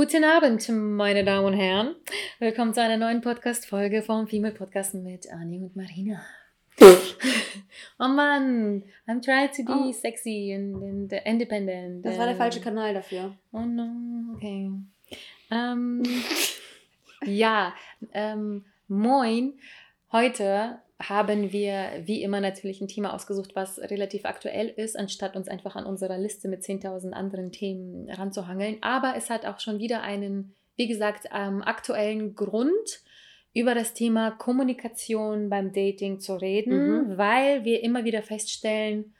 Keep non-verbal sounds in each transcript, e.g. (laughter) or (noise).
Guten Abend, meine Damen und Herren. Willkommen zu einer neuen Podcast-Folge vom Female Podcast mit Annie und Marina. (laughs) oh Mann, I'm trying to be Oh. sexy and, and independent. Das war der falsche Kanal dafür. Oh no, okay. Ähm, (laughs) ja, ähm, moin. Heute haben wir wie immer natürlich ein Thema ausgesucht, was relativ aktuell ist, anstatt uns einfach an unserer Liste mit 10.000 anderen Themen ranzuhangeln. Aber es hat auch schon wieder einen, wie gesagt, ähm, aktuellen Grund, über das Thema Kommunikation beim Dating zu reden, weil wir immer wieder feststellen,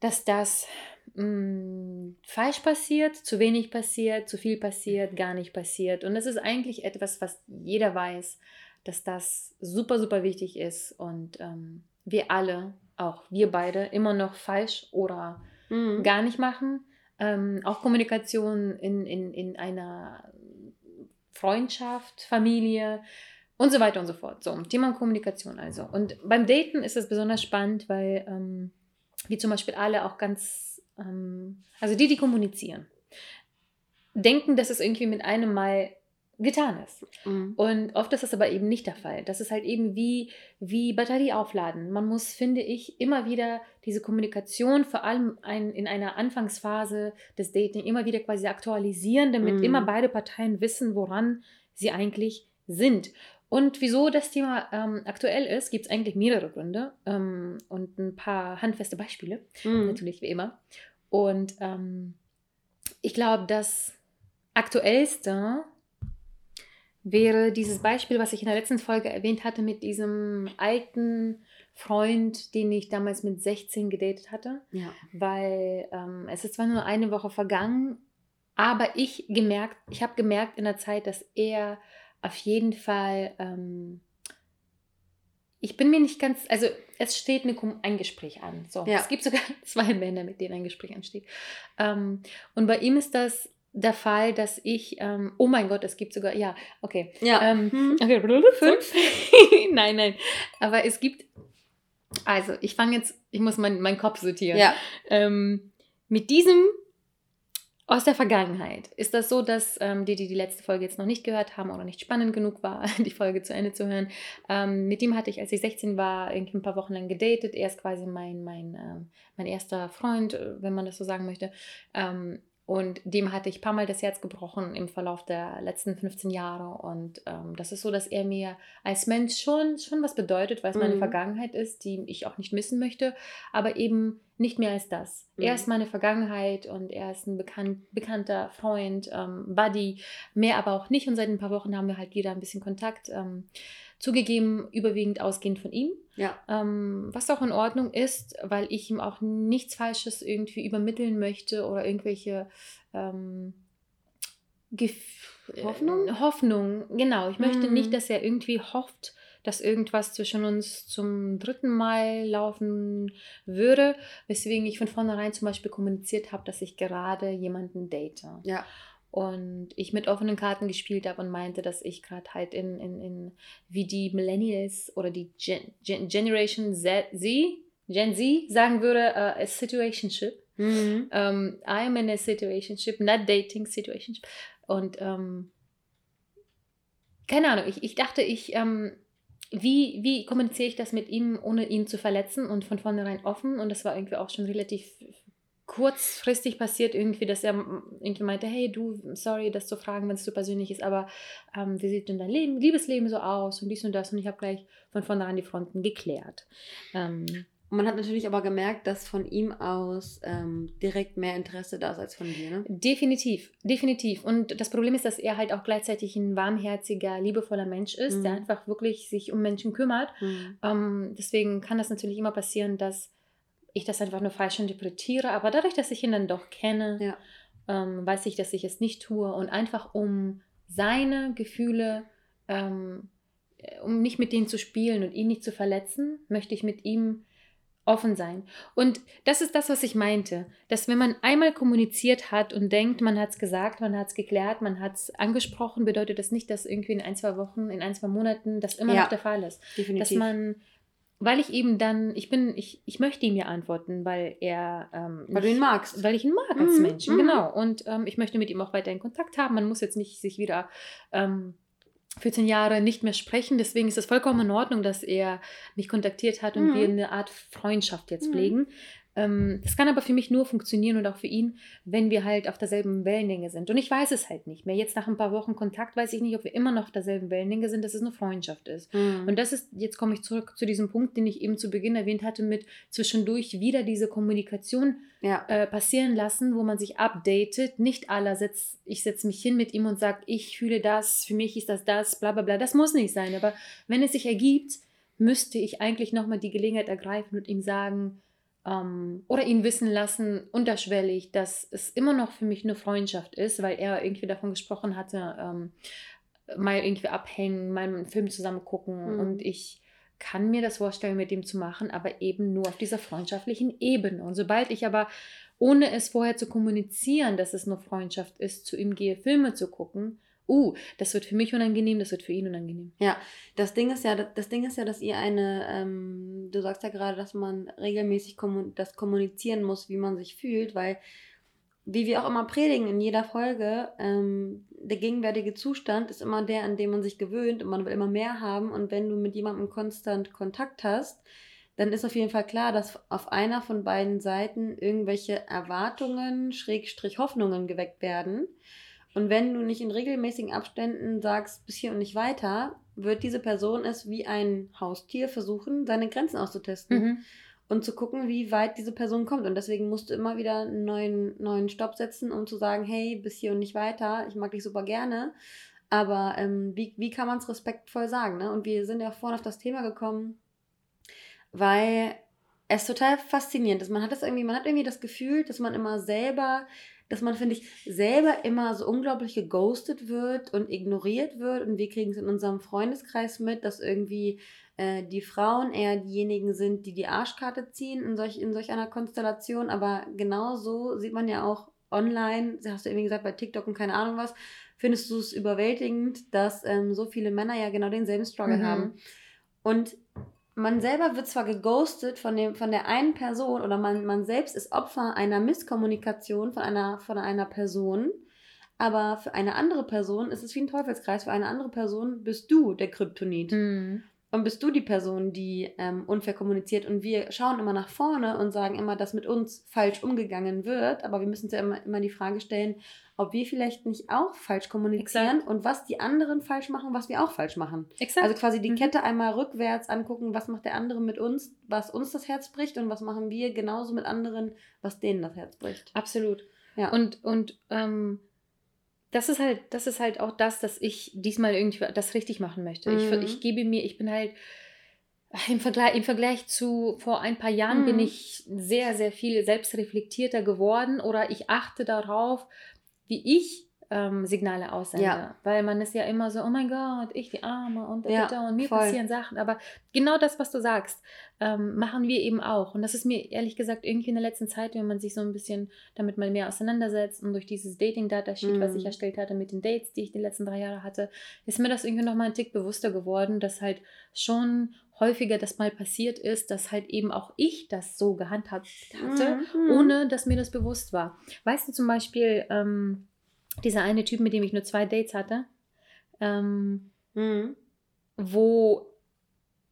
dass das mh, falsch passiert, zu wenig passiert, zu viel passiert, gar nicht passiert. Und das ist eigentlich etwas, was jeder weiß, dass das super, super wichtig ist und ähm, wir alle, auch wir beide, immer noch falsch oder Mhm. gar nicht machen. Ähm, auch Kommunikation in, in, in einer Freundschaft, Familie und so weiter und so fort. So, Thema Kommunikation also. Und beim Daten ist es besonders spannend, weil ähm, wie zum Beispiel alle auch ganz, ähm, also die, die kommunizieren, denken, dass es irgendwie mit einem Mal getan ist. Mhm. Und oft ist das aber eben nicht der Fall. Das ist halt eben wie, wie Batterie aufladen. Man muss, finde ich, immer wieder diese Kommunikation, vor allem ein, in einer Anfangsphase des Dating, immer wieder quasi aktualisieren, damit Mhm. immer beide Parteien wissen, woran sie eigentlich sind. Und wieso das Thema ähm, aktuell ist, gibt es eigentlich mehrere Gründe ähm, und ein paar handfeste Beispiele Mhm. natürlich wie immer. Und ähm, ich glaube, das aktuellste wäre dieses Beispiel, was ich in der letzten Folge erwähnt hatte, mit diesem alten Freund, den ich damals mit 16 gedatet hatte. Ja. Weil ähm, es ist zwar nur eine Woche vergangen, aber ich gemerkt, ich habe gemerkt in der Zeit, dass er auf jeden Fall ähm, ich bin mir nicht ganz, also es steht eine, ein Gespräch an. So, Ja. es gibt sogar (laughs) zwei Männer, mit denen ein Gespräch ansteht. Ähm, und bei ihm ist das der Fall, dass ich, ähm, oh mein Gott, es gibt sogar, ja, okay. Ja. Ähm, Mhm. okay, (laughs) fünf. (laughs) nein, nein. Aber es gibt, also ich fange jetzt, ich muss meinen meinen Kopf sortieren. Ja. Ähm, mit diesem aus der Vergangenheit ist das so, dass ähm, die, die die letzte Folge jetzt noch nicht gehört haben oder nicht spannend genug war, (laughs) die Folge zu Ende zu hören, ähm, mit dem hatte ich, als ich 16 war, irgendwie ein paar Wochen lang gedatet. Er ist quasi mein, mein, ähm, mein erster Freund, äh, wenn man das so sagen möchte. Und dem hatte ich ein paar Mal das Herz gebrochen im Verlauf der letzten 15 Jahre. Und ähm, das ist so, dass er mir als Mensch schon, schon was bedeutet, weil es meine Mhm. Vergangenheit ist, die ich auch nicht missen möchte, aber eben nicht mehr als das. Er Mhm. ist meine Vergangenheit und er ist ein bekannt, bekannter Freund, ähm, Buddy, mehr aber auch nicht. Und seit ein paar Wochen haben wir halt wieder ein bisschen Kontakt. Ähm, zugegeben, überwiegend ausgehend von ihm. Ja. Ähm, was auch in Ordnung ist, weil ich ihm auch nichts Falsches irgendwie übermitteln möchte oder irgendwelche ähm, Gef Hoffnung? Äh, Hoffnung, genau. Ich möchte Mhm. nicht, dass er irgendwie hofft, dass irgendwas zwischen uns zum dritten Mal laufen würde, weswegen ich von vornherein zum Beispiel kommuniziert habe, dass ich gerade jemanden date. Ja. Und ich mit offenen Karten gespielt habe und meinte, dass ich gerade halt in, in, in, wie die Millennials oder die Gen, Gen, Generation Z, Z, Gen Z sagen würde, uh, a situationship. Mhm. Um, I'm in a situationship, not dating situationship. Und ähm, keine Ahnung, ich, ich dachte, ich, ähm, wie, wie kommuniziere ich das mit ihm, ohne ihn zu verletzen und von vornherein offen? Und das war irgendwie auch schon relativ kurzfristig passiert, irgendwie, dass er irgendwie meinte, hey du, sorry, das zu fragen, wenn es so persönlich ist, aber ähm, wie sieht denn dein Leben, Liebesleben so aus und dies und das? Und ich habe gleich von vornherein die Fronten geklärt. Ähm, man hat natürlich aber gemerkt, dass von ihm aus ähm, direkt mehr Interesse da ist als von dir, ne? Definitiv, definitiv. Und das Problem ist, dass er halt auch gleichzeitig ein warmherziger, liebevoller Mensch ist, der Mhm. einfach wirklich sich um Menschen kümmert. Mhm. Ähm, deswegen kann das natürlich immer passieren, dass ich das einfach nur falsch interpretiere. Aber dadurch, dass ich ihn dann doch kenne, Ja. ähm, weiß ich, dass ich es nicht tue. Und einfach um seine Gefühle ähm, äh, um nicht mit denen zu spielen und ihn nicht zu verletzen, möchte ich mit ihm offen sein. Und das ist das, was ich meinte, dass wenn man einmal kommuniziert hat und denkt, man hat es gesagt, man hat es geklärt, man hat es angesprochen, bedeutet das nicht, dass irgendwie in ein, zwei Wochen, in ein, zwei Monaten das immer Ja, noch der Fall ist. Definitiv. Dass man, weil ich eben dann, ich bin, ich, ich möchte ihm ja antworten, weil er ähm, Weil du ihn magst. weil ich ihn mag als Mhm, Menschen, mhm. genau. Und ähm, ich möchte mit ihm auch weiterhin Kontakt haben. Man muss jetzt nicht sich wieder ähm, 14 Jahre nicht mehr sprechen. Deswegen ist es vollkommen in Ordnung, dass er mich kontaktiert hat und Mhm. wir eine Art Freundschaft jetzt Mhm. pflegen. Ähm, das kann aber für mich nur funktionieren und auch für ihn, wenn wir halt auf derselben Wellenlänge sind. Und ich weiß es halt nicht mehr. Jetzt nach ein paar Wochen Kontakt weiß ich nicht, ob wir immer noch auf derselben Wellenlänge sind, dass es eine Freundschaft ist. Mhm. Und das ist, jetzt komme ich zurück zu diesem Punkt, den ich eben zu Beginn erwähnt hatte, mit zwischendurch wieder diese Kommunikation ja. äh, passieren lassen, wo man sich updatet. Nicht aller setzt, ich setze mich hin mit ihm und sage, ich fühle das, für mich ist das das, bla bla bla. Das muss nicht sein. Aber wenn es sich ergibt, müsste ich eigentlich nochmal die Gelegenheit ergreifen und ihm sagen, ähm, oder ihn wissen lassen, unterschwellig, dass es immer noch für mich eine Freundschaft ist, weil er irgendwie davon gesprochen hatte, ähm, mal irgendwie abhängen, mal einen Film zusammen gucken Mhm. und ich kann mir das vorstellen, mit dem zu machen, aber eben nur auf dieser freundschaftlichen Ebene. Und sobald ich aber, ohne es vorher zu kommunizieren, dass es nur Freundschaft ist, zu ihm gehe, Filme zu gucken, uh, das wird für mich unangenehm, das wird für ihn unangenehm. Das Ding ist ja, das Ding ist ja, dass ihr eine, ähm, du sagst ja gerade, dass man regelmäßig kommun das kommunizieren muss, wie man sich fühlt, weil, wie wir auch immer predigen in jeder Folge, ähm, der gegenwärtige Zustand ist immer der, an dem man sich gewöhnt und man will immer mehr haben. Und wenn du mit jemandem konstant Kontakt hast, dann ist auf jeden Fall klar, dass auf einer von beiden Seiten irgendwelche Erwartungen, Schrägstrich Hoffnungen geweckt werden. Und wenn du nicht in regelmäßigen Abständen sagst, bis hier und nicht weiter, wird diese Person es wie ein Haustier versuchen, seine Grenzen auszutesten Mhm. und zu gucken, wie weit diese Person kommt. Und deswegen musst du immer wieder einen neuen, neuen Stopp setzen, um zu sagen, hey, bis hier und nicht weiter, ich mag dich super gerne. Aber ähm, wie, wie kann man es respektvoll sagen? Ne? Und wir sind ja vorhin auf das Thema gekommen, weil es total faszinierend ist. Man hat das irgendwie, man hat irgendwie das Gefühl, dass man immer selber, dass man, finde ich, selber immer so unglaublich geghostet wird und ignoriert wird. Und wir kriegen es in unserem Freundeskreis mit, dass irgendwie äh, die Frauen eher diejenigen sind, die die Arschkarte ziehen in solch, in solch einer Konstellation. Aber genauso sieht man ja auch online, hast du irgendwie gesagt, bei TikTok und keine Ahnung was, findest du es überwältigend, dass ähm, so viele Männer ja genau denselben Struggle Mhm. haben. Und man selber wird zwar geghostet von, dem, von der einen Person oder man, man selbst ist Opfer einer Misskommunikation von einer, von einer Person, aber für eine andere Person ist es wie ein Teufelskreis. Für eine andere Person bist du der Kryptonit. Mhm. Und bist du die Person, die ähm, unfair kommuniziert. Und wir schauen immer nach vorne und sagen immer, dass mit uns falsch umgegangen wird. Aber wir müssen uns ja immer, immer die Frage stellen, ob wir vielleicht nicht auch falsch kommunizieren Exakt. und was die anderen falsch machen, was wir auch falsch machen. Exakt. Also quasi die Mhm. Kette einmal rückwärts angucken, was macht der andere mit uns, was uns das Herz bricht und was machen wir genauso mit anderen, was denen das Herz bricht. Absolut. Ja. Und, und ähm, das ist halt, das ist halt auch das, dass ich diesmal irgendwie das richtig machen möchte. Mhm. Ich, ich gebe mir, ich bin halt im Vergleich, im Vergleich zu vor ein paar Jahren Mhm. bin ich sehr, sehr viel selbstreflektierter geworden oder ich achte darauf, wie ich ähm, Signale aussende. Ja. Weil man ist ja immer so, oh mein Gott, ich die Arme und, da, Ja, und mir voll. passieren Sachen. Aber genau das, was du sagst, ähm, machen wir eben auch. Und das ist mir ehrlich gesagt irgendwie in der letzten Zeit, wenn man sich so ein bisschen damit mal mehr auseinandersetzt und durch dieses Dating-Datasheet, was ich Mhm. erstellt hatte mit den Dates, die ich die letzten drei Jahre hatte, ist mir das irgendwie nochmal ein Tick bewusster geworden, dass halt schon häufiger das mal passiert ist, dass halt eben auch ich das so gehandhabt hatte, Mhm. ohne dass mir das bewusst war. Weißt du zum Beispiel, ähm, dieser eine Typ, mit dem ich nur zwei Dates hatte, ähm, Mhm. wo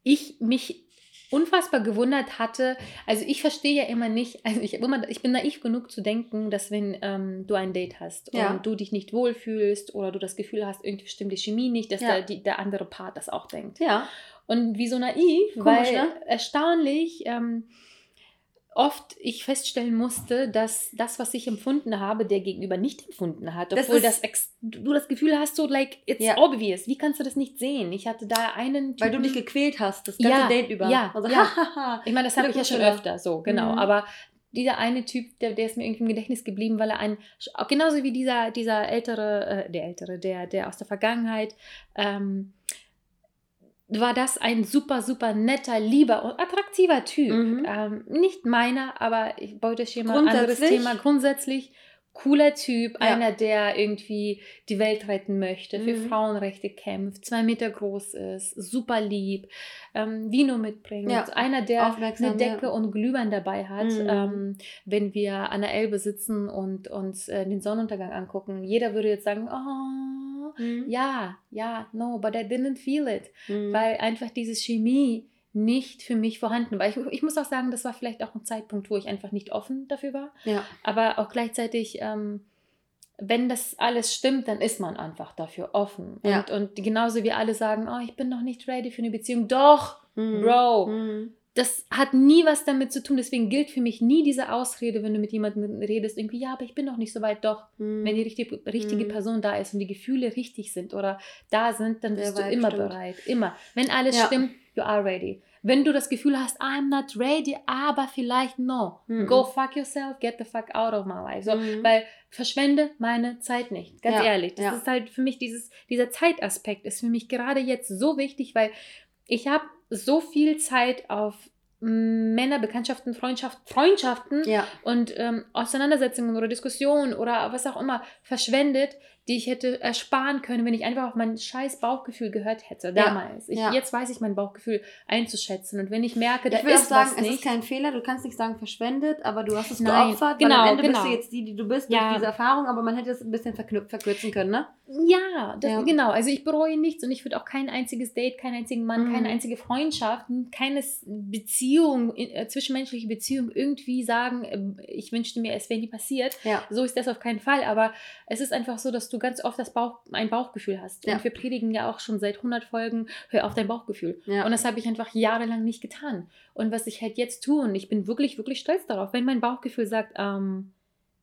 ich mich unfassbar gewundert hatte. Also ich verstehe ja immer nicht, also ich, immer, ich bin naiv genug zu denken, dass wenn ähm, du ein Date hast Ja. und du dich nicht wohlfühlst oder du das Gefühl hast, irgendwie stimmt die Chemie nicht, dass Ja. der, die, der andere Part das auch denkt. Ja. Und wie so naiv, Komisch, weil ne? erstaunlich ähm, oft ich feststellen musste, dass das, was ich empfunden habe, der Gegenüber nicht empfunden hat. Das Obwohl das, ex du das Gefühl hast, so like, it's Ja. obvious. Wie kannst du das nicht sehen? Ich hatte da einen Weil du Typen- dich gequält hast, das ganze Ja, Date über. ja, Also, ja. Ich meine, das habe ich ja schon öfter, so, genau. Mhm. Aber dieser eine Typ, der, der ist mir irgendwie im Gedächtnis geblieben, weil er ein, auch genauso wie dieser, dieser ältere, äh, der ältere, der, der aus der Vergangenheit, ähm, war das ein super, super netter, lieber und attraktiver Typ. Mhm. Ähm, nicht meiner, aber ich wollte schon mal anderes? Thema. Grundsätzlich cooler Typ, Ja. einer, der irgendwie die Welt retten möchte, für Mhm. Frauenrechte kämpft, zwei Meter groß ist, super lieb, ähm, Vino mitbringt, Ja. einer, der Aufmerksam, eine Decke ja. und Glühwein dabei hat, Mhm. ähm, wenn wir an der Elbe sitzen und uns äh, den Sonnenuntergang angucken. Jeder würde jetzt sagen, oh, Mhm. ja, ja, no, but I didn't feel it Mhm. weil einfach diese Chemie nicht für mich vorhanden war. Ich, ich muss auch sagen, das war vielleicht auch ein Zeitpunkt, wo ich einfach nicht offen dafür war. ja. Aber auch gleichzeitig, ähm, wenn das alles stimmt, dann ist man einfach dafür offen. Ja. Und, und genauso wie alle sagen, oh, ich bin noch nicht ready für eine Beziehung. Doch, Mhm. Bro. Mhm. das hat nie was damit zu tun. Deswegen gilt für mich nie diese Ausrede, wenn du mit jemandem redest, irgendwie, ja, aber ich bin noch nicht so weit. Doch, Mhm. wenn die richtige, richtige Mhm. Person da ist und die Gefühle richtig sind oder da sind, dann Der bist du Vibe immer stimmt. bereit. Immer. Wenn alles Ja. stimmt, you are ready. Wenn du das Gefühl hast, I'm not ready, aber vielleicht no, Mhm. go fuck yourself, get the fuck out of my life. So, Mhm. Weil verschwende meine Zeit nicht. Ganz Ja, ehrlich. Das ja. ist halt für mich dieses, dieser Zeitaspekt ist für mich gerade jetzt so wichtig, weil ich habe so viel Zeit auf Männer, Bekanntschaften, Freundschaft, Freundschaften ja. und ähm, Auseinandersetzungen oder Diskussionen oder was auch immer verschwendet, die ich hätte ersparen können, wenn ich einfach auf mein scheiß Bauchgefühl gehört hätte damals. Ich, ja. Jetzt weiß ich mein Bauchgefühl einzuschätzen und wenn ich merke, da Ich auch ist sagen, was es nicht. ist kein Fehler. Du kannst nicht sagen verschwendet, aber du hast es Nein, geopfert. genau, am Ende genau. bist du jetzt die, die du bist Ja. durch diese Erfahrung, aber man hätte es ein bisschen verkürzen können, ne? Ja, das, Ja. genau. Also ich bereue nichts und ich würde auch kein einziges Date, keinen einzigen Mann, Mhm. keine einzige Freundschaft, keine Beziehung, äh, zwischenmenschliche Beziehung irgendwie sagen, äh, ich wünschte mir, es wäre nie passiert. Ja. So ist das auf keinen Fall. Aber es ist einfach so, dass du ganz oft das Bauch, ein Bauchgefühl hast. Ja. Und wir predigen ja auch schon seit 100 Folgen, hör auf dein Bauchgefühl. Ja. Und das habe ich einfach jahrelang nicht getan. Und was ich halt jetzt tue, und ich bin wirklich, wirklich stolz darauf, wenn mein Bauchgefühl sagt, ähm,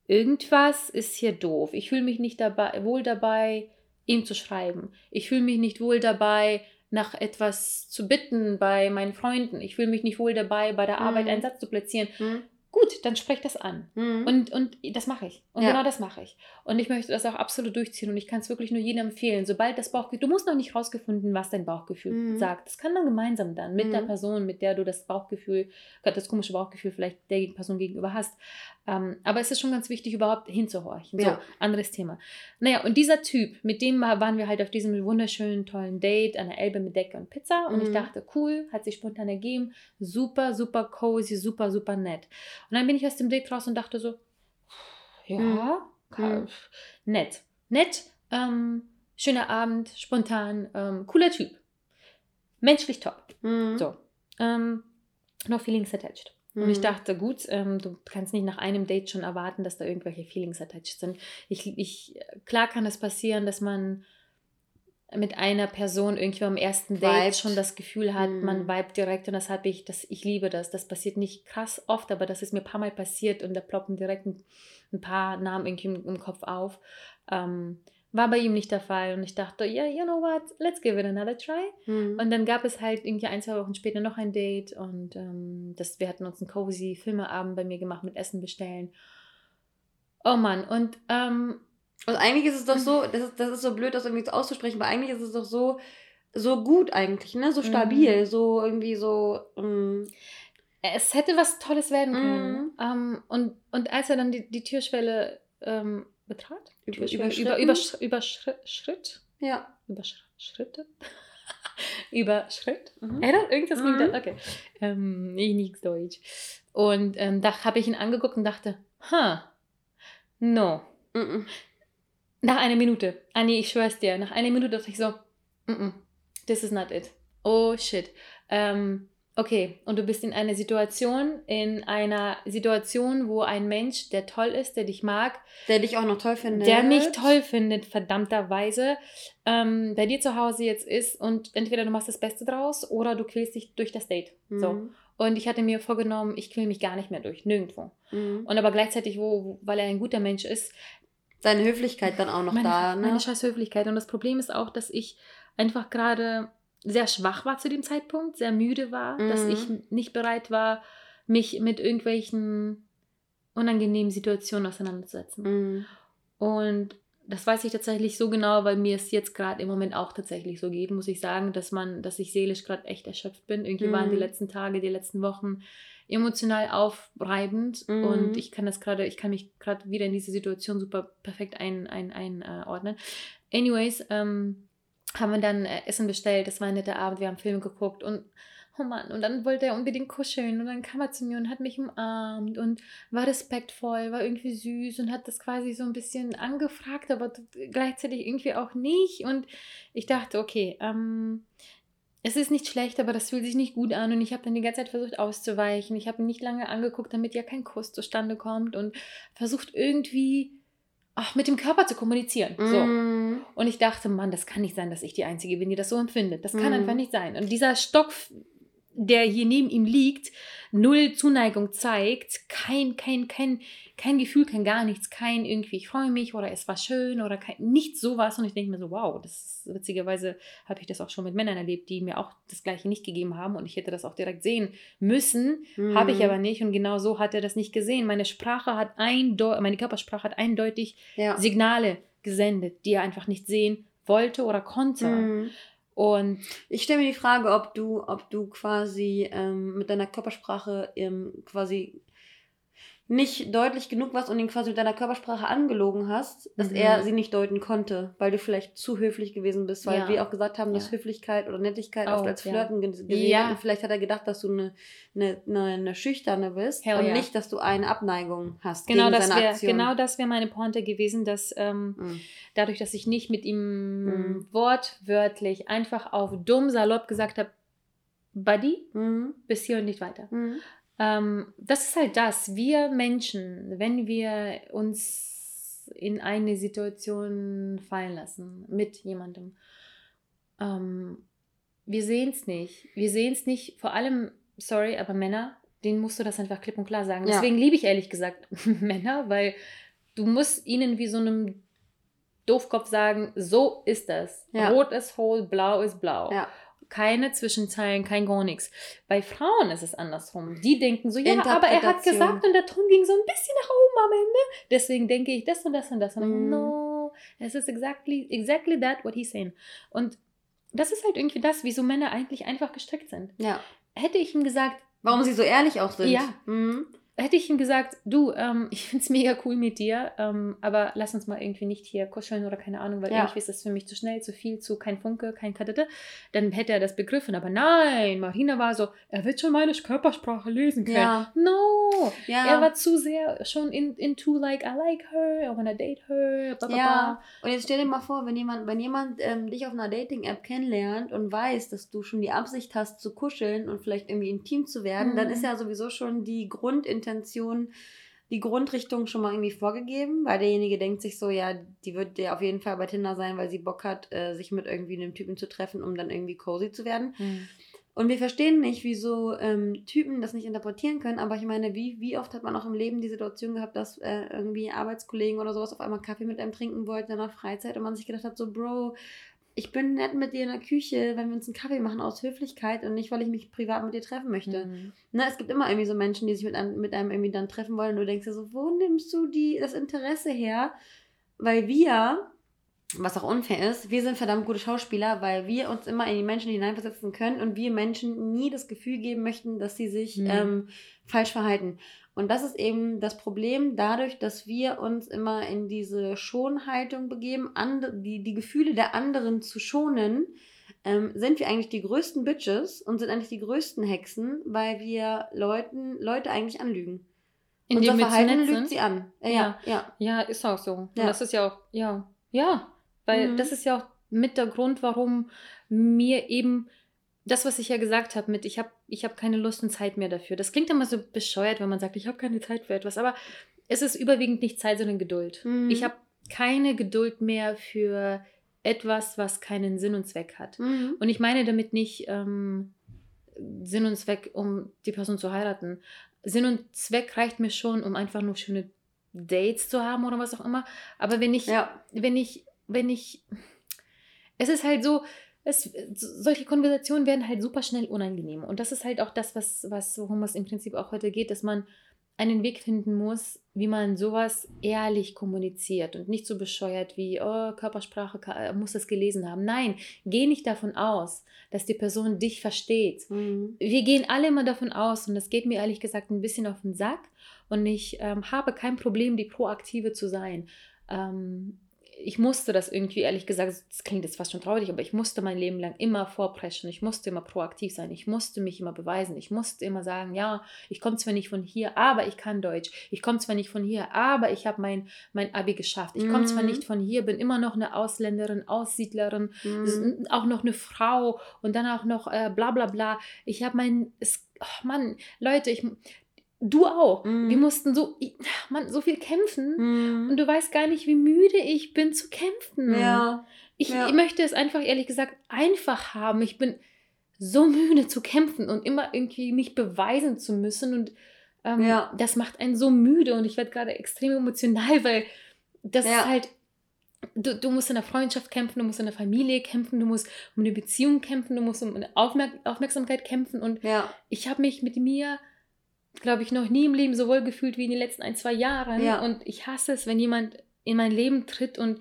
irgendwas ist hier doof. Ich fühle mich nicht dabei, wohl dabei, ihm zu schreiben. Ich fühle mich nicht wohl dabei, nach etwas zu bitten bei meinen Freunden. Ich fühle mich nicht wohl dabei, bei der Mhm. Arbeit einen Satz zu platzieren. Mhm. Gut, dann sprech das an. Mhm. Und, und das mache ich. Und Ja. genau das mache ich. Und ich möchte das auch absolut durchziehen. Und ich kann es wirklich nur jedem empfehlen. Sobald das Bauchgefühl, du musst noch nicht rausgefunden, was dein Bauchgefühl Mhm. sagt. Das kann man gemeinsam dann mit der Mhm. Person, mit der du das Bauchgefühl, das komische Bauchgefühl vielleicht der Person gegenüber hast. Ähm, aber es ist schon ganz wichtig, überhaupt hinzuhorchen. So, Ja. anderes Thema. Naja, und dieser Typ, mit dem waren wir halt auf diesem wunderschönen, tollen Date an der Elbe mit Decke und Pizza. Und ich Mhm. dachte, cool, hat sich spontan ergeben. Super, super cozy, super, super nett. Und dann bin ich aus dem Date raus und dachte so, ja, Mhm. ka- Mhm. nett. Nett, ähm, schöner Abend, spontan, ähm, cooler Typ. Menschlich top. Mhm. So. Ähm, no feelings attached. Und ich Mhm. dachte, gut, ähm, du kannst nicht nach einem Date schon erwarten, dass da irgendwelche Feelings attached sind. Ich, ich, klar kann es passieren, dass man mit einer Person irgendwie am ersten Date Vibet. schon das Gefühl hat, Mhm. man vibet direkt und das habe ich, das, ich liebe das. Das passiert nicht krass oft, aber das ist mir ein paar Mal passiert und da ploppen direkt ein, ein paar Namen irgendwie im, im Kopf auf. Ähm, war bei ihm nicht der Fall und ich dachte, ja, you know what, let's give it another try. Mhm. Und dann gab es halt irgendwie ein, zwei Wochen später noch ein Date und ähm, das, wir hatten uns einen cozy Filmeabend bei mir gemacht mit Essen bestellen. Oh Mann, und ähm, Und eigentlich ist es doch Mhm. so, das ist, das ist so blöd, das irgendwie auszusprechen, aber eigentlich ist es doch so, so gut eigentlich, ne? So Mhm. stabil, so irgendwie so. mm, es hätte was Tolles werden können. Mhm. Ähm, und, und als er dann die, die Türschwelle ähm, betrat, Über- über, überschritt, Schritt, ja. überschritte, (laughs) überschritt, Mhm. Oder? Irgendwas Mhm. klingt das? Okay. Ähm, ich nichts Deutsch. Und ähm, da habe ich ihn angeguckt und dachte, huh, no. Mhm. Nach einer Minute, Anni, ich schwör's dir, nach einer Minute dachte ich so, mm -mm, this is not it. Oh shit. Ähm, okay, und du bist in einer Situation, in einer Situation, wo ein Mensch, der toll ist, der dich mag, Der dich auch noch toll findet. der mich toll findet, verdammterweise, ähm, bei dir zu Hause jetzt ist und entweder du machst das Beste draus oder du quälst dich durch das Date. So. Mhm. Und ich hatte mir vorgenommen, ich quäl mich gar nicht mehr durch, nirgendwo. Mhm. Und aber gleichzeitig, wo, weil er ein guter Mensch ist, Seine Höflichkeit dann auch noch meine, da, ne? meine scheiß Höflichkeit. Und das Problem ist auch, dass ich einfach gerade sehr schwach war zu dem Zeitpunkt, sehr müde war, dass Mhm. ich nicht bereit war, mich mit irgendwelchen unangenehmen Situationen auseinanderzusetzen. Mhm. Und das weiß ich tatsächlich so genau, weil mir es jetzt gerade im Moment auch tatsächlich so geht, muss ich sagen, dass man, dass ich seelisch gerade echt erschöpft bin. Irgendwie mhm. waren die mhm. letzten Tage, die letzten Wochen emotional aufreibend mhm. und ich kann das gerade, ich kann mich gerade wieder in diese Situation super perfekt einordnen. Ein, ein, äh, Anyways, ähm, haben wir dann äh, Essen bestellt, das war ein netter Abend, wir haben Filme geguckt und oh Mann, und dann wollte er unbedingt kuscheln und dann kam er zu mir und hat mich umarmt und war respektvoll, war irgendwie süß und hat das quasi so ein bisschen angefragt, aber gleichzeitig irgendwie auch nicht und ich dachte, okay, ähm, es ist nicht schlecht, aber das fühlt sich nicht gut an und ich habe dann die ganze Zeit versucht auszuweichen. Ich habe ihn nicht lange angeguckt, damit ja kein Kuss zustande kommt und versucht irgendwie ach, mit dem Körper zu kommunizieren. So. Mm. Und ich dachte, Mann, das kann nicht sein, dass ich die Einzige bin, die das so empfindet. Das kann mm. einfach nicht sein. Und dieser Stock der hier neben ihm liegt, null Zuneigung zeigt, kein, kein, kein, kein Gefühl, kein gar nichts, kein irgendwie, ich freue mich oder es war schön oder kein, nichts sowas. Und ich denke mir so, wow, das ist, witzigerweise habe ich das auch schon mit Männern erlebt, die mir auch das Gleiche nicht gegeben haben und ich hätte das auch direkt sehen müssen, mhm. habe ich aber nicht und genau so hat er das nicht gesehen. Meine Sprache hat eindeutig, meine Körpersprache hat eindeutig ja. Signale gesendet, die er einfach nicht sehen wollte oder konnte. Mhm. Und ich stelle mir die Frage, ob du, ob du quasi ähm, mit deiner Körpersprache ähm, quasi nicht deutlich genug warst und ihn quasi mit deiner Körpersprache angelogen hast, dass mhm. er sie nicht deuten konnte, weil du vielleicht zu höflich gewesen bist, weil ja. wir auch gesagt haben, dass ja. Höflichkeit oder Nettigkeit oh, oft als Flirten ja. gesehen wird. Und vielleicht hat er gedacht, dass du eine, eine, eine, eine Schüchterne bist Hell und ja. nicht, dass du eine Abneigung hast genau gegen das seine wär, Aktion. Genau das wäre meine Pointe gewesen, dass ähm, mhm. dadurch, dass ich nicht mit ihm mhm. wortwörtlich einfach auf dumm salopp gesagt habe, Buddy, mhm. bis hier und nicht weiter. Ähm, das ist halt das. Wir Menschen, wenn wir uns in eine Situation fallen lassen mit jemandem, ähm, wir sehen es nicht. Wir sehen es nicht, vor allem, sorry, aber Männer, denen musst du das einfach klipp und klar sagen. Ja. Deswegen liebe ich ehrlich gesagt (laughs) Männer, weil du musst ihnen wie so einem Doofkopf sagen, so ist das. Ja. Rot ist hohl, blau ist blau. Ja keine Zwischenzeilen, kein gar nichts. Bei Frauen ist es andersrum. Die denken so, ja, aber er hat gesagt und der Ton ging so ein bisschen nach oben am Ende. Deswegen denke ich das und das und das. Und mm. no, es ist exactly, exactly that what he's saying. Und das ist halt irgendwie das, wieso Männer eigentlich einfach gestrickt sind. Ja. Hätte ich ihm gesagt. Warum sie so ehrlich auch sind. Ja. Mhm hätte ich ihm gesagt, du, ähm, (laughs) ich finde es mega cool mit dir, ähm, aber lass uns mal irgendwie nicht hier kuscheln oder keine Ahnung, weil ja. irgendwie ist das für mich zu schnell, zu viel, zu kein Funke, kein Kadette, dann hätte er das begriffen. Aber nein, Marina war so, er wird schon meine Körpersprache lesen können. Ja. No, ja. er war zu sehr schon in, into like, I like her, I wanna date her, bla, bla, Ja, und jetzt stell dir mal vor, wenn jemand, wenn jemand ähm, dich auf einer Dating-App kennenlernt und weiß, dass du schon die Absicht hast zu kuscheln und vielleicht irgendwie intim zu werden, mhm. dann ist ja sowieso schon die Grundintention Intention die Grundrichtung schon mal irgendwie vorgegeben, weil derjenige denkt sich so, ja, die wird ja auf jeden Fall bei Tinder sein, weil sie Bock hat, äh, sich mit irgendwie einem Typen zu treffen, um dann irgendwie cozy zu werden. Mhm. Und wir verstehen nicht, wieso ähm, Typen das nicht interpretieren können, aber ich meine, wie, wie oft hat man auch im Leben die Situation gehabt, dass äh, irgendwie Arbeitskollegen oder sowas auf einmal Kaffee mit einem trinken wollten in der Freizeit und man sich gedacht hat, so, Bro, ich bin nett mit dir in der Küche, wenn wir uns einen Kaffee machen aus Höflichkeit und nicht, weil ich mich privat mit dir treffen möchte. Mhm. Ne, es gibt immer irgendwie so Menschen, die sich mit einem, mit einem irgendwie dann treffen wollen und du denkst dir so, wo nimmst du die, das Interesse her? Weil wir, was auch unfair ist, wir sind verdammt gute Schauspieler, weil wir uns immer in die Menschen hineinversetzen können und wir Menschen nie das Gefühl geben möchten, dass sie sich mhm. ähm, falsch verhalten. Und das ist eben das Problem, dadurch, dass wir uns immer in diese Schonhaltung begeben, die, die Gefühle der anderen zu schonen, ähm, sind wir eigentlich die größten Bitches und sind eigentlich die größten Hexen, weil wir Leuten, Leute eigentlich anlügen. In Unser Verhalten lügt sie an. Äh, ja, ja, ja. ist auch so. Ja. das ist ja auch, ja, ja, weil mhm. das ist ja auch mit der Grund, warum mir eben das, was ich ja gesagt habe, mit ich habe ich hab keine Lust und Zeit mehr dafür. Das klingt immer so bescheuert, wenn man sagt, ich habe keine Zeit für etwas. Aber es ist überwiegend nicht Zeit, sondern Geduld. Mhm. Ich habe keine Geduld mehr für etwas, was keinen Sinn und Zweck hat. Mhm. Und ich meine damit nicht ähm, Sinn und Zweck, um die Person zu heiraten. Sinn und Zweck reicht mir schon, um einfach nur schöne Dates zu haben oder was auch immer. Aber wenn ich, ja. wenn ich, wenn ich, es ist halt so, es, solche Konversationen werden halt super schnell unangenehm. Und das ist halt auch das, was, was, worum es im Prinzip auch heute geht, dass man einen Weg finden muss, wie man sowas ehrlich kommuniziert und nicht so bescheuert wie, oh, Körpersprache, äh, muss das gelesen haben. Nein, geh nicht davon aus, dass die Person dich versteht. Mhm. Wir gehen alle immer davon aus und das geht mir ehrlich gesagt ein bisschen auf den Sack und ich ähm, habe kein Problem, die Proaktive zu sein. Ähm, ich musste das irgendwie, ehrlich gesagt, das klingt jetzt fast schon traurig, aber ich musste mein Leben lang immer vorpreschen. Ich musste immer proaktiv sein. Ich musste mich immer beweisen. Ich musste immer sagen, ja, ich komme zwar nicht von hier, aber ich kann Deutsch. Ich komme zwar nicht von hier, aber ich habe mein, mein Abi geschafft. Ich komme mhm. zwar nicht von hier, bin immer noch eine Ausländerin, Aussiedlerin, mhm. auch noch eine Frau und dann auch noch äh, bla bla bla. Ich habe mein, es, oh Mann, Leute, ich, Du auch. Mm. Wir mussten so, man, so viel kämpfen mm. und du weißt gar nicht, wie müde ich bin zu kämpfen. Ja. Ich, ja. ich möchte es einfach ehrlich gesagt einfach haben. Ich bin so müde zu kämpfen und immer irgendwie mich beweisen zu müssen und ähm, ja. das macht einen so müde und ich werde gerade extrem emotional, weil das ja. ist halt Du, du, musst in der Freundschaft kämpfen, du musst in der Familie kämpfen, du musst um eine Beziehung kämpfen, du musst um eine Aufmerk Aufmerksamkeit kämpfen. Und ja. ich habe mich mit mir glaube ich, noch nie im Leben so wohl gefühlt wie in den letzten ein, zwei Jahren. Ja. Und ich hasse es, wenn jemand in mein Leben tritt und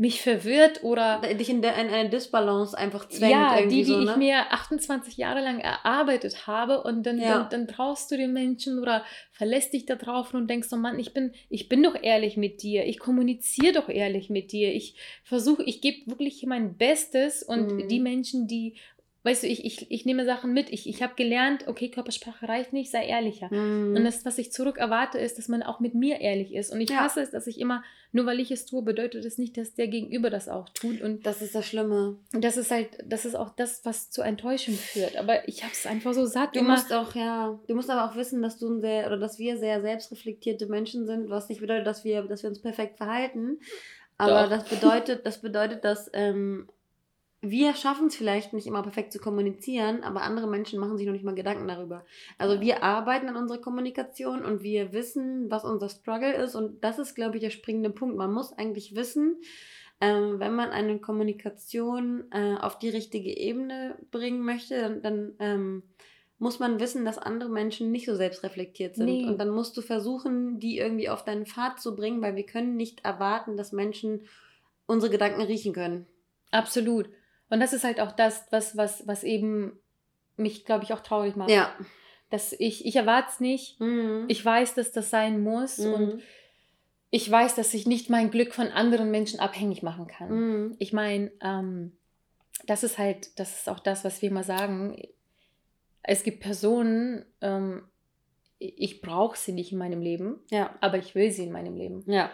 mich verwirrt oder dich in, der, in eine Disbalance einfach zwängt. Ja, die, die so, ne? ich mir 28 Jahre lang erarbeitet habe und dann, ja. dann, dann traust du den Menschen oder verlässt dich da drauf und denkst so, Mann, ich bin, ich bin doch ehrlich mit dir, ich kommuniziere doch ehrlich mit dir, ich versuche, ich gebe wirklich mein Bestes und mhm. die Menschen, die weißt du, ich, ich, ich nehme Sachen mit. Ich, ich habe gelernt, okay, Körpersprache reicht nicht, sei ehrlicher. Mhm. Und das, was ich zurück erwarte, ist, dass man auch mit mir ehrlich ist. Und ich ja. hasse es, dass ich immer, nur weil ich es tue, bedeutet es nicht, dass der Gegenüber das auch tut. Und das ist das Schlimme. Und das ist halt, das ist auch das, was zu Enttäuschung führt. Aber ich habe es einfach so satt. Du immer. musst auch, ja, du musst aber auch wissen, dass du ein sehr, oder dass wir sehr selbstreflektierte Menschen sind, was nicht bedeutet, dass wir, dass wir uns perfekt verhalten. Aber Doch. das bedeutet, das bedeutet, dass ähm, wir schaffen es vielleicht nicht immer perfekt zu kommunizieren, aber andere Menschen machen sich noch nicht mal Gedanken darüber. Also wir arbeiten an unserer Kommunikation und wir wissen, was unser Struggle ist und das ist, glaube ich, der springende Punkt. Man muss eigentlich wissen, ähm, wenn man eine Kommunikation äh, auf die richtige Ebene bringen möchte, dann, dann ähm, muss man wissen, dass andere Menschen nicht so selbstreflektiert sind. Nee. Und dann musst du versuchen, die irgendwie auf deinen Pfad zu bringen, weil wir können nicht erwarten, dass Menschen unsere Gedanken riechen können. Absolut. Und das ist halt auch das, was, was, was eben mich, glaube ich, auch traurig macht. Ja. Dass ich, ich erwarte es nicht. Mhm. Ich weiß, dass das sein muss. Mhm. Und ich weiß, dass ich nicht mein Glück von anderen Menschen abhängig machen kann. Mhm. Ich meine, ähm, das ist halt, das ist auch das, was wir immer sagen. Es gibt Personen, ähm, ich brauche sie nicht in meinem Leben, ja. aber ich will sie in meinem Leben. Ja.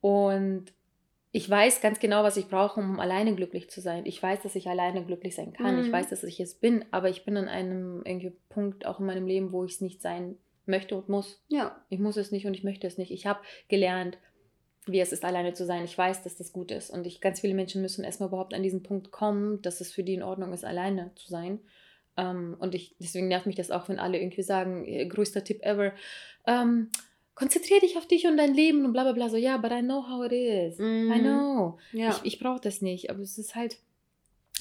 Und ich weiß ganz genau, was ich brauche, um alleine glücklich zu sein. Ich weiß, dass ich alleine glücklich sein kann. Mhm. Ich weiß, dass ich es bin, aber ich bin an einem irgendwie Punkt auch in meinem Leben, wo ich es nicht sein möchte und muss. Ja. Ich muss es nicht und ich möchte es nicht. Ich habe gelernt, wie es ist, alleine zu sein. Ich weiß, dass das gut ist. Und ich, ganz viele Menschen müssen erstmal überhaupt an diesen Punkt kommen, dass es für die in Ordnung ist, alleine zu sein. Um, ähm, und ich, deswegen nervt mich das auch, wenn alle irgendwie sagen, größter Tipp ever. Um, ähm, konzentriere dich auf dich und dein Leben und bla bla bla. So, ja, but I know how it is. Mm. I mhm. know. Ja. Ich, ich brauche das nicht. Aber es ist halt,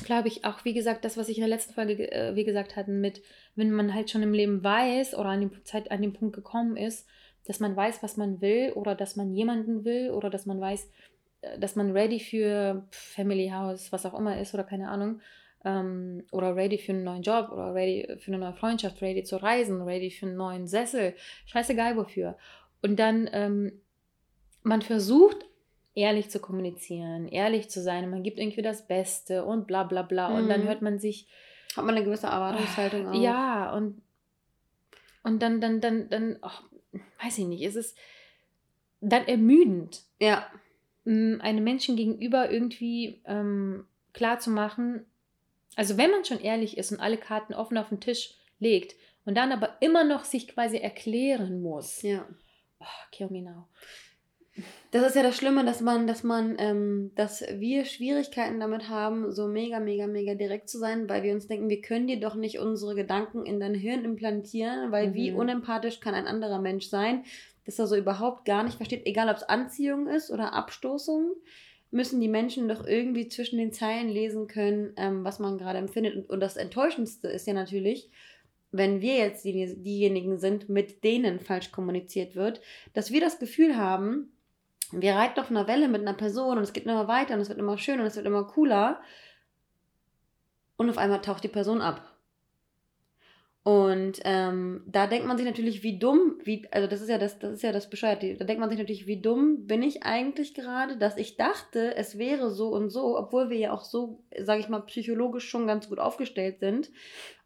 glaube ich, auch wie gesagt, das, was ich in der letzten Folge, äh, wie gesagt hatten, mit, wenn man halt schon im Leben weiß oder an dem, Zeit, an dem Punkt gekommen ist, dass man weiß, was man will oder dass man jemanden will oder dass man weiß, äh, dass man ready für Family House, was auch immer ist oder keine Ahnung, ähm, oder ready für einen neuen Job oder ready für eine neue Freundschaft, ready zu reisen, ready für einen neuen Sessel, scheißegal wofür. Und dann, ähm, man versucht ehrlich zu kommunizieren, ehrlich zu sein, man gibt irgendwie das Beste und bla bla bla. Mhm. Und dann mhm. hört man sich. Hat man eine gewisse Erwartungshaltung auch. Ja, und, und dann, dann, dann, dann, oh, weiß ich nicht, ist es dann ermüdend. Ja. Einem Menschen gegenüber irgendwie ähm, klar zu machen, also wenn man schon ehrlich ist und alle Karten offen auf den Tisch legt und dann aber immer noch sich quasi erklären muss. Ja Oh, kill me now. Das ist ja das Schlimme, dass man, dass man, ähm, dass wir Schwierigkeiten damit haben, so mega, mega, mega direkt zu sein, weil wir uns denken, wir können dir doch nicht unsere Gedanken in dein Hirn implantieren, weil mhm. wie unempathisch kann ein anderer Mensch sein, dass er so überhaupt gar nicht versteht, egal ob es Anziehung ist oder Abstoßung, müssen die Menschen doch irgendwie zwischen den Zeilen lesen können, ähm, was man gerade empfindet. Und, und das Enttäuschendste ist ja natürlich, wenn wir jetzt die, diejenigen sind, mit denen falsch kommuniziert wird, dass wir das Gefühl haben, wir reiten auf einer Welle mit einer Person und es geht immer weiter und es wird immer schöner und es wird immer cooler. Und auf einmal taucht die Person ab. Und ähm, da denkt man sich natürlich, wie dumm, wie, also das ist ja das, das ist ja das Bescheuerte. Da denkt man sich natürlich, wie dumm bin ich eigentlich gerade, dass ich dachte, es wäre so und so, obwohl wir ja auch so, sage ich mal, psychologisch schon ganz gut aufgestellt sind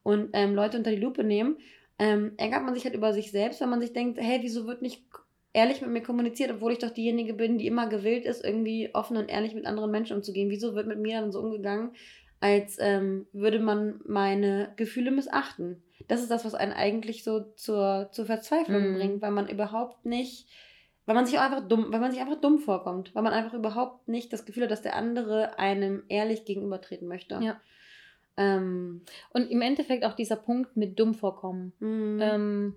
und ähm, Leute unter die Lupe nehmen. Ähm, ärgert man sich halt über sich selbst, wenn man sich denkt, hey, wieso wird nicht ehrlich mit mir kommuniziert, obwohl ich doch diejenige bin, die immer gewillt ist, irgendwie offen und ehrlich mit anderen Menschen umzugehen. Wieso wird mit mir dann so umgegangen, als ähm, würde man meine Gefühle missachten? Das ist das, was einen eigentlich so zur, zur Verzweiflung mm. bringt, weil man überhaupt nicht, weil man sich einfach dumm, weil man sich einfach dumm vorkommt, weil man einfach überhaupt nicht das Gefühl hat, dass der andere einem ehrlich gegenübertreten möchte. Ja. Ähm, und im Endeffekt auch dieser Punkt mit dumm vorkommen. Mm. Ähm,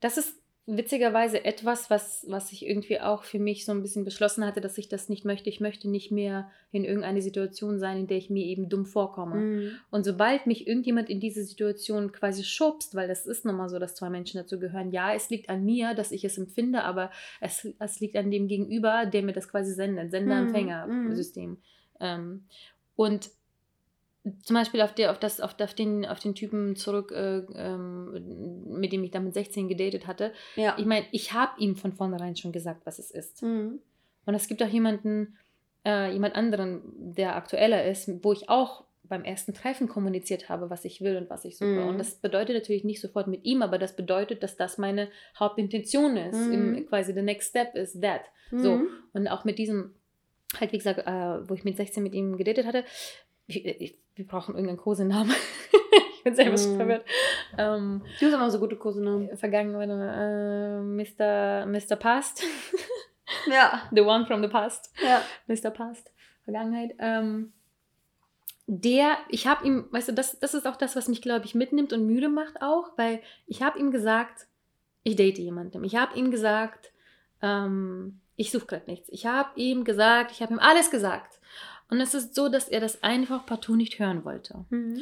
das ist witzigerweise etwas, was, was ich irgendwie auch für mich so ein bisschen beschlossen hatte, dass ich das nicht möchte. Ich möchte nicht mehr in irgendeine Situation sein, in der ich mir eben dumm vorkomme. Mhm. Und sobald mich irgendjemand in diese Situation quasi schubst, weil das ist nun mal so, dass zwei Menschen dazu gehören, ja, es liegt an mir, dass ich es empfinde, aber es, es liegt an dem Gegenüber, der mir das quasi sendet, Sender-Empfänger-System. Mhm. Ähm, und zum Beispiel auf, der, auf, das, auf, auf, den, auf den Typen zurück, äh, ähm, mit dem ich dann mit 16 gedatet hatte. Ja. Ich meine, ich habe ihm von vornherein schon gesagt, was es ist. Mhm. Und es gibt auch jemanden, äh, jemand anderen, der aktueller ist, wo ich auch beim ersten Treffen kommuniziert habe, was ich will und was ich suche. Mhm. Und das bedeutet natürlich nicht sofort mit ihm, aber das bedeutet, dass das meine Hauptintention ist. Mhm. Im, quasi the next step is that. So. Mhm. Und auch mit diesem, halt wie gesagt, äh, wo ich mit 16 mit ihm gedatet hatte, ich, ich wir brauchen irgendeinen Kosenamen. (laughs) ich bin selber schon mm. verwirrt. Ähm, du hast immer so gute Kosenamen. Vergangenheit, äh, Mr. Mr. Past. (laughs) ja. The one from the past. Ja. Mr. Past. Vergangenheit. Ähm, der, ich habe ihm, weißt du, das, das ist auch das, was mich, glaube ich, mitnimmt und müde macht auch, weil ich habe ihm gesagt, ich date jemanden. Ich habe ihm gesagt, ähm, ich suche gerade nichts. Ich habe ihm gesagt, ich habe ihm alles gesagt. Und es ist so, dass er das einfach partout nicht hören wollte. Mhm.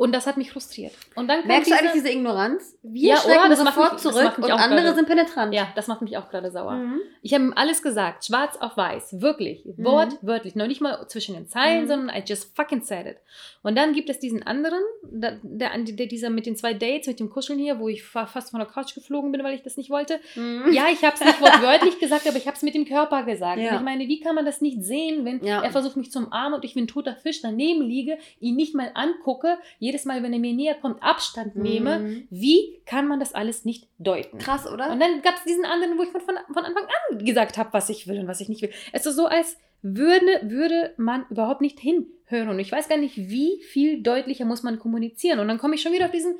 Und das hat mich frustriert. Und dann Merkst diese, du eigentlich diese Ignoranz? Wir ja, schrecken oder, sofort mich, zurück und andere grade, sind penetrant. Ja, das macht mich auch gerade sauer. Mhm. Ich habe ihm alles gesagt, schwarz auf weiß, wirklich, mhm. wortwörtlich, noch nicht mal zwischen den Zeilen, mhm. sondern I just fucking said it. Und dann gibt es diesen anderen, der, der, der, dieser mit den zwei Dates, mit dem Kuscheln hier, wo ich fast von der Couch geflogen bin, weil ich das nicht wollte. Mhm. Ja, ich habe es nicht wortwörtlich gesagt, aber ich habe es mit dem Körper gesagt. Ja. Ich meine, wie kann man das nicht sehen, wenn ja. er versucht mich zu umarmen und ich wie ein toter Fisch daneben liege, ihn nicht mal angucke, jedes Mal, wenn er mir näher kommt, Abstand nehme. Mhm. Wie kann man das alles nicht deuten? Krass, oder? Und dann gab es diesen anderen, wo ich von, von, von Anfang an gesagt habe, was ich will und was ich nicht will. Es ist so, als würde, würde man überhaupt nicht hinhören. Und ich weiß gar nicht, wie viel deutlicher muss man kommunizieren. Und dann komme ich schon wieder auf diesen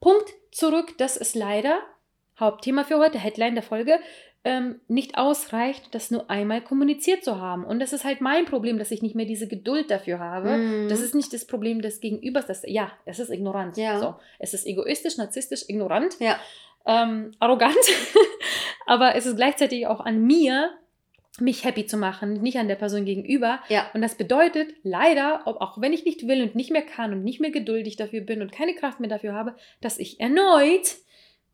Punkt zurück, dass es leider, Hauptthema für heute, Headline der Folge, ähm, nicht ausreicht, das nur einmal kommuniziert zu haben. Und das ist halt mein Problem, dass ich nicht mehr diese Geduld dafür habe. Mhm. Das ist nicht das Problem des Gegenübers. Das, ja, es ist ignorant. Ja. So, es ist egoistisch, narzisstisch, ignorant, ja. ähm, (laughs) arrogant. Aber es ist gleichzeitig auch an mir, mich happy zu machen, nicht an der Person gegenüber. Ja. Und das bedeutet leider, auch wenn ich nicht will und nicht mehr kann und nicht mehr geduldig dafür bin und keine Kraft mehr dafür habe, dass ich erneut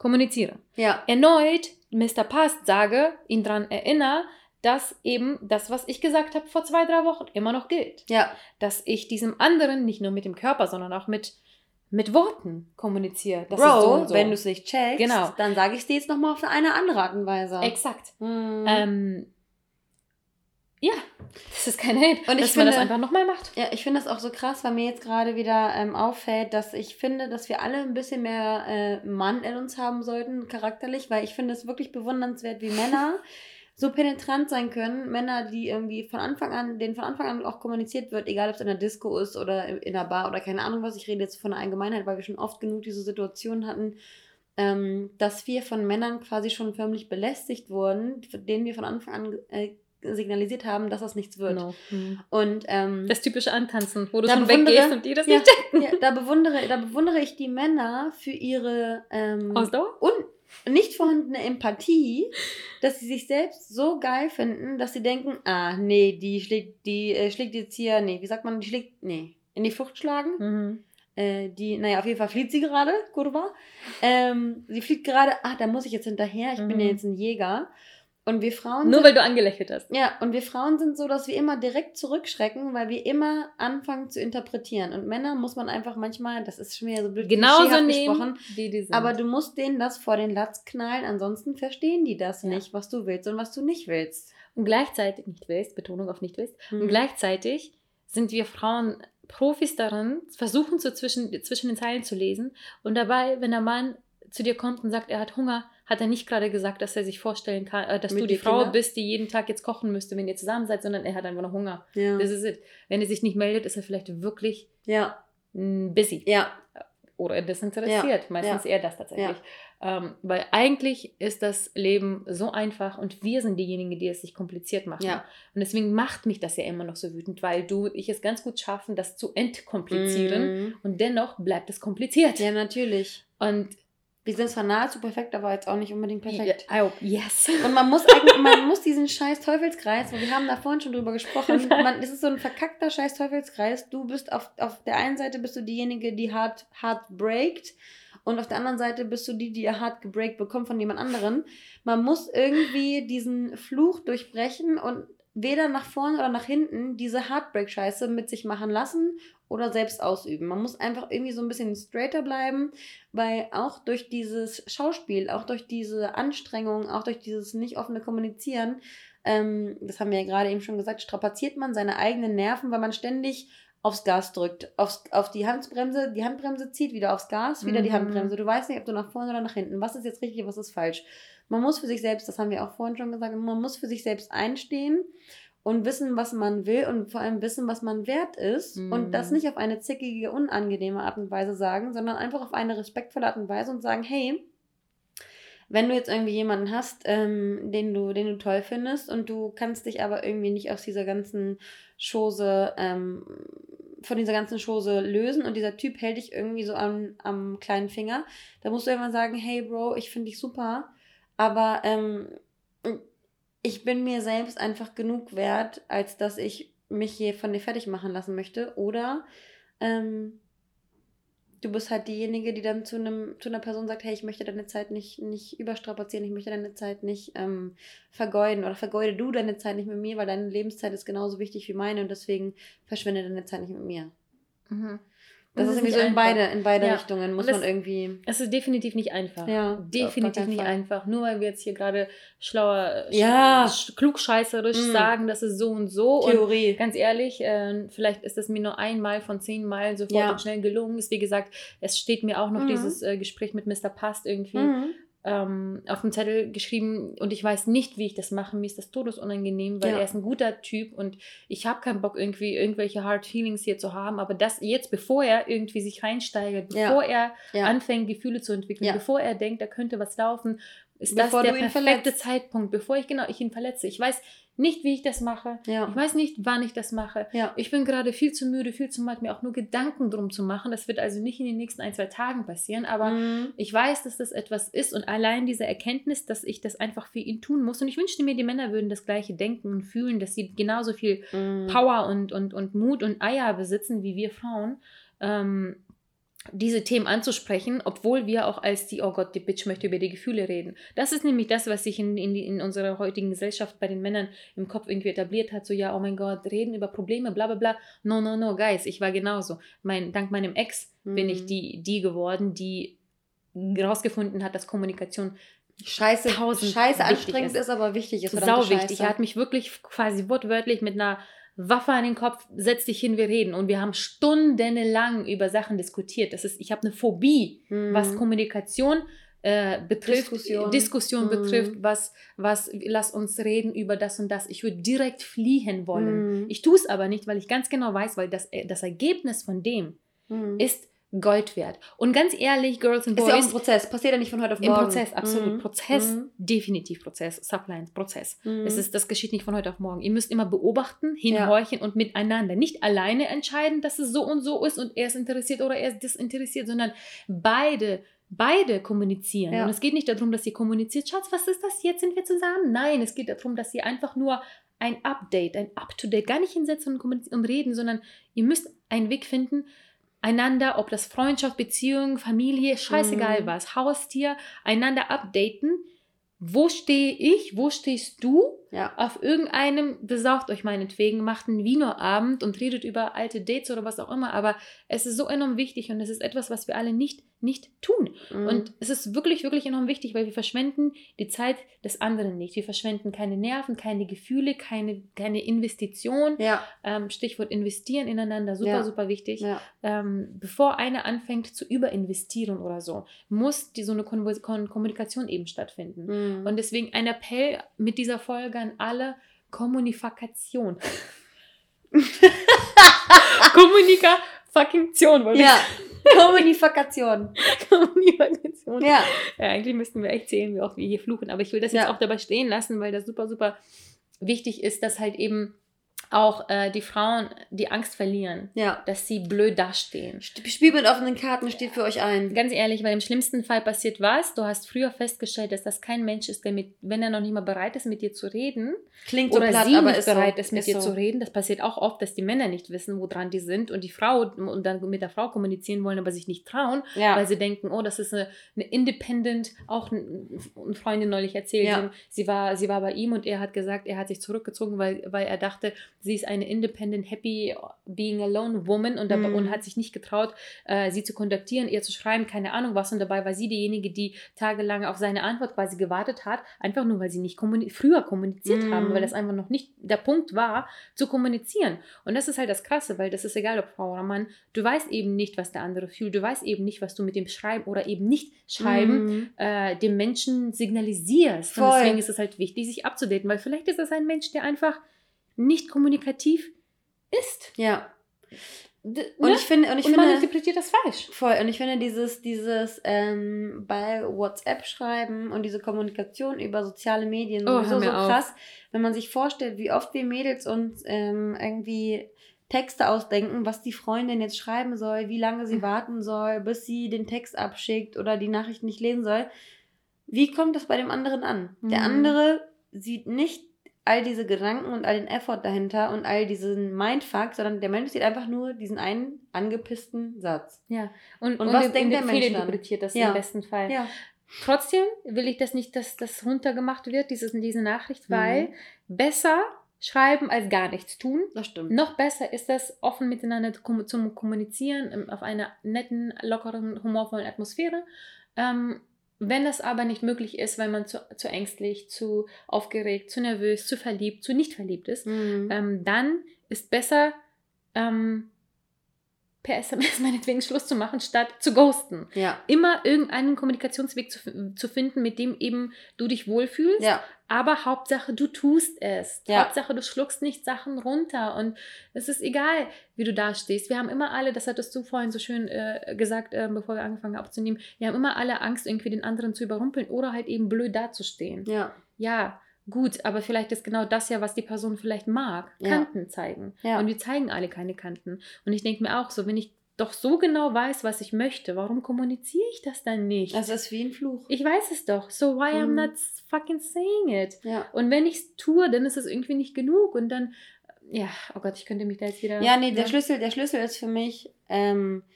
kommuniziere. Ja. Erneut Mr. Past sage, ihn daran erinnere, dass eben das, was ich gesagt habe vor zwei, drei Wochen, immer noch gilt. Ja. Dass ich diesem anderen nicht nur mit dem Körper, sondern auch mit, mit Worten kommuniziere. Das Bro, so so. wenn du es nicht checkst, genau. dann sage ich es dir jetzt nochmal auf eine andere Art und Weise. Exakt. Mhm. Ähm, ja, das ist kein Hate, und dass ich man finde, das einfach nochmal macht. Ja, ich finde das auch so krass, weil mir jetzt gerade wieder ähm, auffällt, dass ich finde, dass wir alle ein bisschen mehr äh, Mann in uns haben sollten, charakterlich, weil ich finde es wirklich bewundernswert, wie Männer (laughs) so penetrant sein können. Männer, die irgendwie von Anfang an, denen von Anfang an auch kommuniziert wird, egal ob es in der Disco ist oder in der Bar oder keine Ahnung was. Ich rede jetzt von der Allgemeinheit, weil wir schon oft genug diese Situation hatten, ähm, dass wir von Männern quasi schon förmlich belästigt wurden, denen wir von Anfang an äh, signalisiert haben, dass das nichts wird. Genau. Mhm. Und ähm, das typische Antanzen, wo du schon weggehst und die das ja, nicht checken. Ja, da bewundere, da bewundere ich die Männer für ihre ähm, Ausdauer und nicht vorhandene Empathie, dass sie sich selbst so geil finden, dass sie denken, ah, nee, die schlägt, die äh, schlägt jetzt hier, nee, wie sagt man, die schlägt, nee, in die Flucht schlagen. Mhm. äh, die, naja, auf jeden Fall flieht sie gerade, Kurva. Ähm, sie fliegt gerade, ah, da muss ich jetzt hinterher, ich mhm. bin ja mhm. jetzt ein Jäger. Und wir Frauen. Nur sind, weil du angelächelt hast. Ja, und wir Frauen sind so, dass wir immer direkt zurückschrecken, weil wir immer anfangen zu interpretieren. Und Männer muss man einfach manchmal, das ist schon wieder so blöd Genauso nehmen, wie die sind. aber du musst denen das vor den Latz knallen, ansonsten verstehen die das ja. nicht, was du willst und was du nicht willst. Und gleichzeitig, nicht willst, Betonung auf nicht willst, hm. und gleichzeitig sind wir Frauen Profis darin, versuchen so zwischen, zwischen den Zeilen zu lesen. Und dabei, wenn der Mann zu dir kommt und sagt, er hat Hunger, hat er nicht gerade gesagt, dass er sich vorstellen kann, äh, dass Mit du die Frau Kinder? bist, die jeden Tag jetzt kochen müsste, wenn ihr zusammen seid, sondern er hat einfach noch Hunger. Ja. Das ist it. Wenn er sich nicht meldet, ist er vielleicht wirklich ja. busy. Ja. Oder desinteressiert. Ja. Meistens eher das tatsächlich. Ähm, weil eigentlich ist das Leben so einfach und wir sind diejenigen, die es sich kompliziert machen. Ja. Und deswegen macht mich das ja immer noch so wütend, weil du ich es ganz gut schaffen, das zu entkomplizieren mm. und dennoch bleibt es kompliziert. Ja, natürlich. Und wir sind zwar nahezu perfekt, aber jetzt auch nicht unbedingt perfekt. Hope, yes. (laughs) Und man muss eigentlich, man muss diesen scheiß Teufelskreis, weil wir haben da vorhin schon drüber gesprochen, (laughs) man, es ist so ein verkackter scheiß Teufelskreis. Du bist auf, auf der einen Seite bist du diejenige, die hart, hart breakt und auf der anderen Seite bist du die, die ihr hart gebreakt bekommt von jemand anderen. Man muss irgendwie diesen Fluch durchbrechen und weder nach vorne oder nach hinten diese Heartbreak-Scheiße mit sich machen lassen oder selbst ausüben. Man muss einfach irgendwie so ein bisschen straighter bleiben, weil auch durch dieses Schauspiel, auch durch diese Anstrengung, auch durch dieses nicht offene Kommunizieren, ähm, das haben wir ja gerade eben schon gesagt, strapaziert man seine eigenen Nerven, weil man ständig aufs Gas drückt, aufs, auf die Handbremse, die Handbremse zieht, wieder aufs Gas, wieder mhm. die Handbremse. Du weißt nicht, ob du nach vorne oder nach hinten. Was ist jetzt richtig, was ist falsch? Man muss für sich selbst, das haben wir auch vorhin schon gesagt, man muss für sich selbst einstehen und wissen, was man will und vor allem wissen, was man wert ist mhm. und das mhm. nicht auf eine zickige, unangenehme Art und Weise sagen, sondern einfach auf eine respektvolle Art und Weise und sagen, hey, wenn du jetzt irgendwie jemanden hast, ähm, den, du, den du toll findest und du kannst dich aber irgendwie nicht aus dieser ganzen Chose, ähm, von dieser ganzen Chose lösen und dieser Typ hält dich irgendwie so am, am kleinen Finger, dann musst du irgendwann sagen, hey Bro, ich finde dich super, aber ähm, ich bin mir selbst einfach genug wert, als dass ich mich hier von dir fertig machen lassen möchte. Oder ähm, du bist halt diejenige, die dann zu, einem, zu einer Person sagt, hey, ich möchte deine Zeit nicht, nicht überstrapazieren, ich möchte deine Zeit nicht ähm, vergeuden oder vergeude du deine Zeit nicht mit mir, weil deine Lebenszeit ist genauso wichtig wie meine und deswegen verschwinde deine Zeit nicht mit mir. Mhm. Das, das ist irgendwie so in beide, in beide ja. Richtungen, muss das, man irgendwie. Es ist definitiv nicht einfach. Ja, definitiv nicht Fall. einfach. Nur weil wir jetzt hier gerade schlauer, ja. sch klugscheißerisch mm. sagen, das ist so und so. Theorie. Und ganz ehrlich, äh, vielleicht ist es mir nur einmal von zehn Mal sofort ja. und schnell gelungen. Ist wie gesagt, es steht mir auch noch mhm. dieses äh, Gespräch mit Mr. Past irgendwie mhm ähm, auf dem Zettel geschrieben und ich weiß nicht, wie ich das mache. Mir ist das todesunangenehm, weil ja. er ist ein guter Typ und ich habe keinen Bock, irgendwie irgendwelche Hard Feelings hier zu haben. Aber das jetzt, bevor er irgendwie sich reinsteigert, bevor ja. er ja. anfängt, Gefühle zu entwickeln, bevor er denkt, da könnte was laufen, ist bevor das der perfekte Zeitpunkt, bevor ich genau ich ihn verletze. Ich weiß nicht, wie ich das mache. Ja. Ich weiß nicht, wann ich das mache. Ja. Ich bin gerade viel zu müde, viel zu matt, mir auch nur Gedanken drum zu machen. Das wird also nicht in den nächsten ein, zwei Tagen passieren, aber mhm. ich weiß, dass das etwas ist und allein diese Erkenntnis, dass ich das einfach für ihn tun muss. Und ich wünschte mir, die Männer würden das gleiche denken und fühlen, dass sie genauso viel mhm. Power und, und, und Mut und Eier besitzen wie wir Frauen. Ähm, diese Themen anzusprechen, obwohl wir auch als die, oh Gott, die Bitch möchte über die Gefühle reden. Das ist nämlich das, was sich in, in, in unserer heutigen Gesellschaft bei den Männern im Kopf irgendwie etabliert hat. So, ja, oh mein Gott, reden über Probleme, bla bla bla. No, no, no, guys, ich war genauso. Mein, dank meinem Ex mhm. bin ich mhm. die, die geworden, die herausgefunden hat, dass Kommunikation Scheiße, scheiße anstrengend ist. ist. aber wichtig ist. Sau wichtig. Er hat mich wirklich quasi wortwörtlich mit einer Waffe an den Kopf, setz dich hin, wir reden. Und wir haben stundenlang über Sachen diskutiert. Das ist, ich habe eine Phobie, mhm. was Kommunikation äh, betrifft, Diskussion, Diskussion mhm. betrifft, was, was, lass uns reden über das und das. Ich würde direkt fliehen wollen. Mhm. Ich tue es aber nicht, weil ich ganz genau weiß, weil das, äh, das Ergebnis von dem mhm. ist Gold wert. Und ganz ehrlich, Girls and Boys. Ist ja auch ein Prozess. Passiert ja nicht von heute auf morgen. Im Prozess, absolut. Mhm. Prozess, mhm. definitiv Prozess. Sublines, Prozess. Mhm. Es ist, das geschieht nicht von heute auf morgen. Ihr müsst immer beobachten, hinhorchen ja. und miteinander. Nicht alleine entscheiden, dass es so und so ist und er ist interessiert oder er ist desinteressiert, sondern beide beide kommunizieren. Ja. Und es geht nicht darum, dass ihr kommuniziert, Schatz, was ist das? Jetzt sind wir zusammen. Nein, es geht darum, dass ihr einfach nur ein Update, ein Up-to-Date, gar nicht hinsetzen und, und reden, sondern ihr müsst einen Weg finden, einander, ob das Freundschaft, Beziehung, Familie, scheißegal Mhm. was, Haustier, einander updaten. Wo stehe ich? Wo stehst du? Ja. Auf irgendeinem, besaugt euch meinetwegen, macht einen Wienerabend und redet über alte Dates oder was auch immer. Aber es ist so enorm wichtig und es ist etwas, was wir alle nicht, nicht tun. Mhm. Und es ist wirklich, wirklich enorm wichtig, weil wir verschwenden die Zeit des anderen nicht. Wir verschwenden keine Nerven, keine Gefühle, keine, keine Investition. ja, Ähm, Stichwort investieren ineinander, super, Ja. super wichtig. ja. Ähm, bevor einer anfängt zu überinvestieren oder so, muss die, so eine Kon Kon Kommunikation eben stattfinden. Mhm. Und deswegen ein Appell mit dieser Folge an alle: Kommunikation. (laughs) Kommunikation, wollte ja, ich (laughs) Kommunikation. Ja, Ja, eigentlich müssten wir echt zählen, wie oft wir hier fluchen. Aber ich will das jetzt Ja. auch dabei stehen lassen, weil das super, super wichtig ist, dass halt eben auch äh, die Frauen die Angst verlieren, ja. dass sie blöd dastehen. Sp- Spiel mit offenen Karten steht für euch ein. Ganz ehrlich, weil im schlimmsten Fall passiert was. Du hast früher festgestellt, dass das kein Mensch ist, der mit, wenn er noch nicht mal bereit ist, mit dir zu reden, Klingt so oder platt, sie aber nicht ist so. bereit ist, mit Ist dir so. zu reden. Das passiert auch oft, dass die Männer nicht wissen, woran die sind und die Frau und dann mit der Frau kommunizieren wollen, aber sich nicht trauen, Ja. weil sie denken, oh, das ist eine, eine Independent, auch ein- eine Freundin neulich erzählt, Ja. sie, war, sie war bei ihm und er hat gesagt, er hat sich zurückgezogen, weil, weil er dachte, sie ist eine Independent, happy, being alone woman und, dabei, Mhm. und hat sich nicht getraut, äh, sie zu kontaktieren, ihr zu schreiben, keine Ahnung was und dabei war sie diejenige, die tagelang auf seine Antwort quasi gewartet hat, einfach nur, weil sie nicht kommuni früher kommuniziert Mhm. haben, weil das einfach noch nicht der Punkt war, zu kommunizieren. Und das ist halt das Krasse, weil das ist egal, ob Frau oder Mann, du weißt eben nicht, was der andere fühlt, du weißt eben nicht, was du mit dem Schreiben oder eben nicht Schreiben Mhm. äh, dem Menschen signalisierst. Und Voll. deswegen ist es halt wichtig, sich abzudaten, weil vielleicht ist das ein Mensch, der einfach nicht kommunikativ ist. Ja. D Und ne? ich finde, und ich und man finde, interpretiert das falsch. voll, und ich finde dieses, dieses ähm, bei WhatsApp schreiben und diese Kommunikation über soziale Medien Oh, sowieso hör so mir auf. krass, wenn man sich vorstellt, wie oft wir Mädels uns ähm, irgendwie Texte ausdenken, was die Freundin jetzt schreiben soll, wie lange sie Mhm. warten soll, bis sie den Text abschickt oder die Nachricht nicht lesen soll. Wie kommt das bei dem anderen an? Der Mhm. andere sieht nicht all diese Gedanken und all den Effort dahinter und all diesen Mindfuck, sondern der Mensch sieht einfach nur diesen einen angepissten Satz. Ja. Und, Und was und denkt der Mensch dann? fehlinterpretiert das Ja. im besten Fall. Ja. Trotzdem will ich das nicht, dass das runtergemacht wird, dieses, diese Nachricht, Mhm. weil besser schreiben als gar nichts tun. Das stimmt. Noch besser ist das, offen miteinander zum Kommunizieren ähm, auf einer netten, lockeren, humorvollen Atmosphäre. Ähm, wenn das aber nicht möglich ist, weil man zu, zu ängstlich, zu aufgeregt, zu nervös, zu verliebt, zu nicht verliebt ist, Mhm. ähm, dann ist besser, ähm, per (laughs) SMS meinetwegen Schluss zu machen, statt zu ghosten. ja. Immer irgendeinen Kommunikationsweg zu, zu finden, mit dem eben du dich wohlfühlst. Ja. Aber Hauptsache, du tust es. Ja. Hauptsache, du schluckst nicht Sachen runter. Und es ist egal, wie du da stehst. Wir haben immer alle, das hattest du vorhin so schön äh, gesagt, äh, bevor wir angefangen haben aufzunehmen, wir haben immer alle Angst, irgendwie den anderen zu überrumpeln oder halt eben blöd dazustehen. Ja. Ja, gut, aber vielleicht ist genau das ja, was die Person vielleicht mag. Ja. Kanten zeigen. Ja. Und wir zeigen alle keine Kanten. Und ich denke mir auch so, wenn ich doch so genau weiß, was ich möchte, warum kommuniziere ich das dann nicht? Das ist wie ein Fluch. ich weiß es doch. So why I'm Mhm. not fucking saying it? Ja. Und wenn ich es tue, dann ist es irgendwie nicht genug. Und dann, ja, oh Gott, ich könnte mich da jetzt wieder. Ja, nee, der? Schlüssel, der Schlüssel ist für mich, ähm, äh,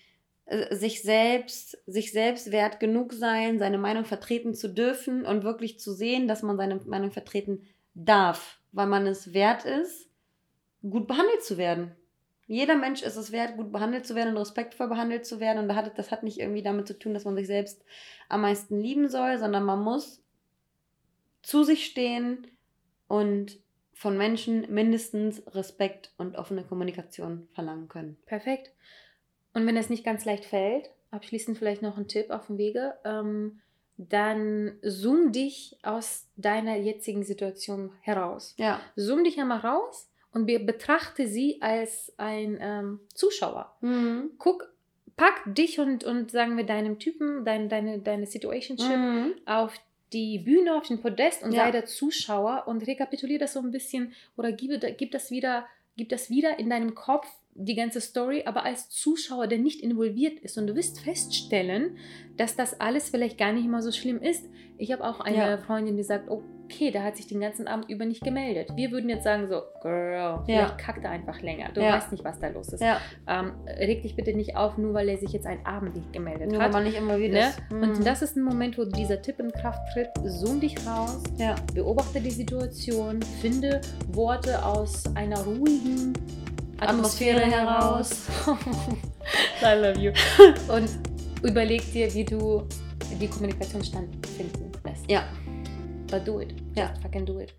sich selbst, sich selbst wert genug sein, seine Meinung vertreten zu dürfen und wirklich zu sehen, dass man seine Meinung vertreten darf, weil man es wert ist, gut behandelt zu werden. Jeder Mensch ist es wert, gut behandelt zu werden und respektvoll behandelt zu werden. Und das hat nicht irgendwie damit zu tun, dass man sich selbst am meisten lieben soll, sondern man muss zu sich stehen und von Menschen mindestens Respekt und offene Kommunikation verlangen können. Perfekt. Und wenn es nicht ganz leicht fällt, abschließend vielleicht noch ein Tipp auf dem Wege, ähm, dann zoom dich aus deiner jetzigen Situation heraus. Ja. Zoom dich einmal raus und be betrachte sie als ein ähm, Zuschauer. Mhm. Guck, pack dich und, und sagen wir deinem Typen, dein, deine, deine Situationship Mhm. auf die Bühne, auf den Podest und Ja. sei der Zuschauer und rekapituliere das so ein bisschen oder gib, gib, das wieder, gib das wieder in deinem Kopf, die ganze Story, aber als Zuschauer, der nicht involviert ist. Und du wirst feststellen, dass das alles vielleicht gar nicht mal so schlimm ist. Ich habe auch eine Ja. Freundin, die sagt, okay, der hat sich den ganzen Abend über nicht gemeldet. Wir würden jetzt sagen so, Girl, vielleicht Ja. kackt er einfach länger. Du Ja. weißt nicht, was da los ist. Ja, Ähm, reg dich bitte nicht auf, nur weil er sich jetzt einen Abend nicht gemeldet nur hat. man nicht immer wieder Ne? Mhm. Und das ist ein Moment, wo dieser Tipp in Kraft tritt. Zoom dich raus, Ja, beobachte die Situation, finde Worte aus einer ruhigen Atmosphäre, Atmosphäre heraus. (laughs) I love you. Und überleg dir, wie du die Kommunikation stattfinden lässt. ja. But do it. Ja. Just fucking do it.